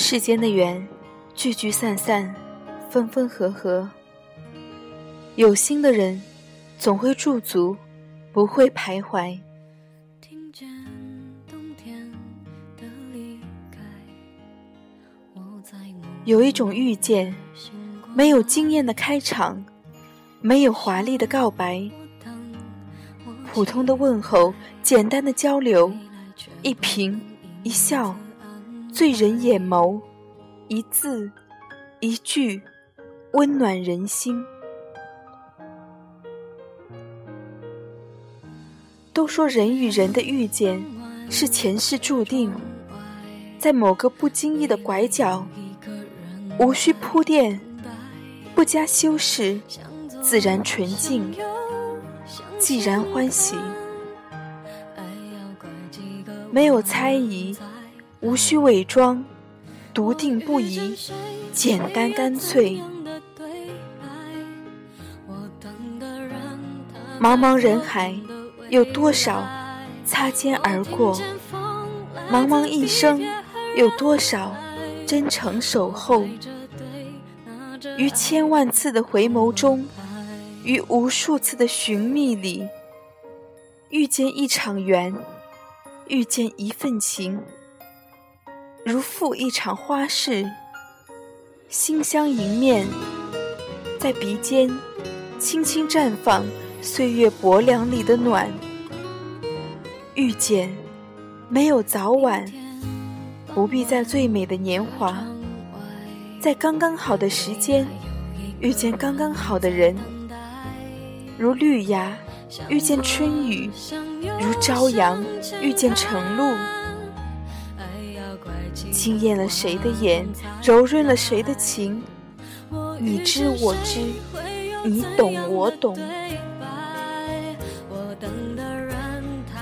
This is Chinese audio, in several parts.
世间的缘，聚聚散散，分分合合。有心的人，总会驻足，不会徘徊。有一种遇见，没有惊艳的开场，没有华丽的告白，普通的问候，简单的交流，一颦一笑，醉人眼眸，一字一句，温暖人心。都说人与人的遇见是前世注定，在某个不经意的拐角。无需铺垫，不加修饰，自然纯净，既然欢喜，没有猜疑，无需伪装，笃定不移，简单干脆。茫茫人海，有多少擦肩而过？茫茫一生，有多少？真诚守候，于千万次的回眸中，于无数次的寻觅里，遇见一场缘，遇见一份情，如赴一场花事，馨香迎面，在鼻尖轻轻绽放岁月薄凉里的暖。遇见，没有早晚。不必在最美的年华，在刚刚好的时间遇见刚刚好的人，如绿芽遇见春雨，如朝阳遇见晨露，惊艳了谁的眼，柔润了谁的情，你知我知，你懂我懂。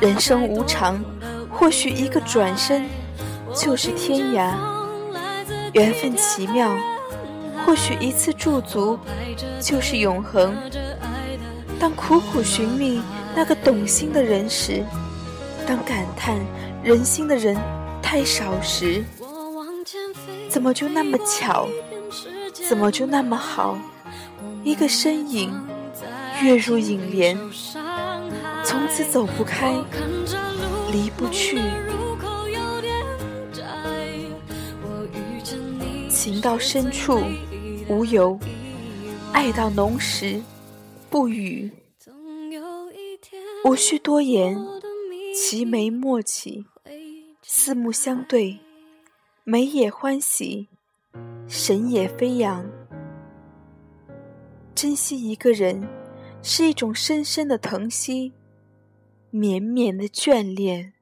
人生无常，或许一个转身。就是天涯，缘分奇妙，或许一次驻足就是永恒。当苦苦寻觅那个懂心的人时，当感叹人心的人太少时，怎么就那么巧？怎么就那么好？一个身影跃入影帘，从此走不开，离不去。情到深处无由，爱到浓时不语。无需多言，齐眉默契，四目相对，眉也欢喜，神也飞扬。珍惜一个人，是一种深深的疼惜，绵绵的眷恋。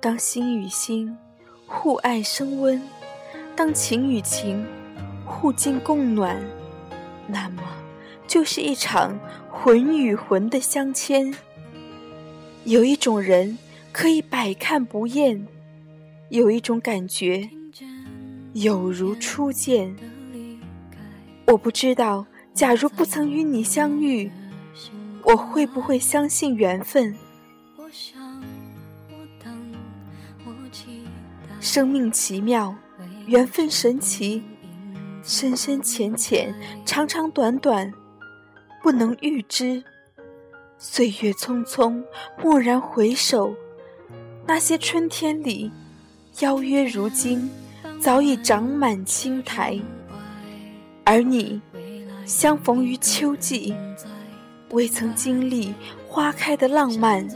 当心与心互爱升温，当情与情互敬共暖，那么就是一场魂与魂的相牵。有一种人可以百看不厌，有一种感觉有如初见。我不知道，假如不曾与你相遇，我会不会相信缘分？生命奇妙，缘分神奇，深深浅浅，长长短短，不能预知。岁月匆匆，蓦然回首，那些春天里，邀约如今早已长满青苔。而你，相逢于秋季，未曾经历花开的浪漫。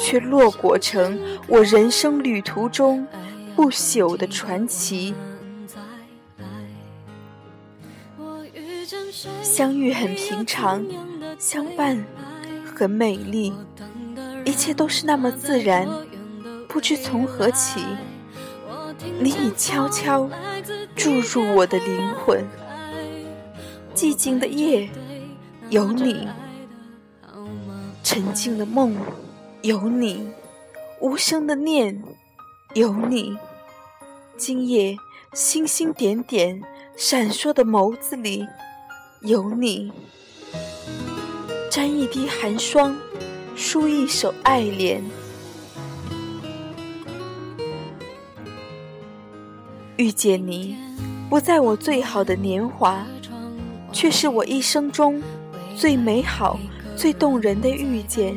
却落果成我人生旅途中不朽的传奇。相遇很平常，相伴很美丽，一切都是那么自然，不知从何起，你已悄悄注入我的灵魂。寂静的夜有你，沉静的梦。有你，无声的念；有你，今夜星星点点闪烁的眸子里有你。沾一滴寒霜，书一首爱恋。遇见你，不在我最好的年华，却是我一生中最美好、最动人的遇见。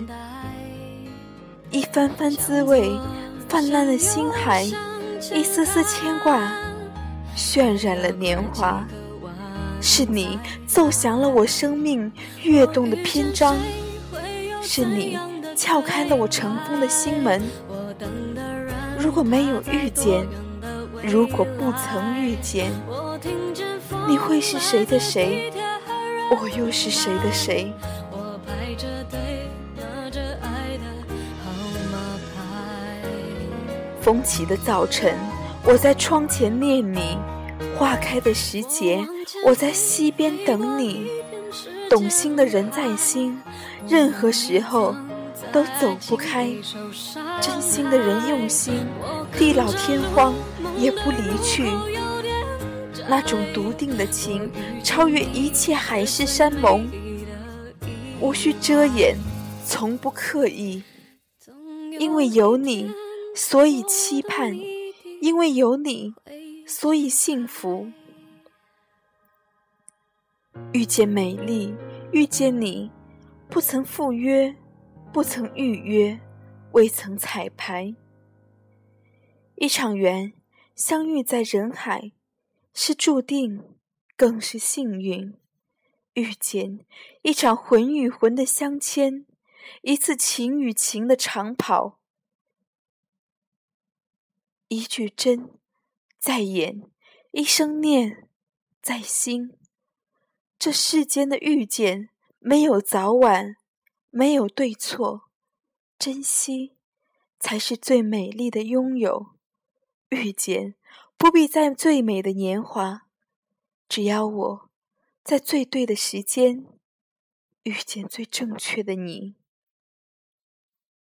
一番番滋味，泛滥了心海；一丝丝牵挂，渲染了年华。是你奏响了我生命跃动的篇章，是你撬开了我尘封的心门。如果没有遇见，如果不曾遇见，你会是谁的谁？我又是谁的谁？风起的早晨，我在窗前念你。花开的时节，我在溪边等你。懂心的人在心，任何时候都走不开。真心的人用心，地老天荒也不离去。那种笃定的情，超越一切海誓山盟，无需遮掩，从不刻意。因为有你，所以期盼；因为有你。所以幸福，遇见美丽，遇见你，不曾赴约，不曾预约，未曾彩排。一场缘，相遇在人海，是注定，更是幸运。遇见一场魂与魂的相牵，一次情与情的长跑，一句真。在眼，一生念，在心。这世间的遇见，没有早晚，没有对错，珍惜才是最美丽的拥有。遇见不必在最美的年华，只要我在最对的时间遇见最正确的你。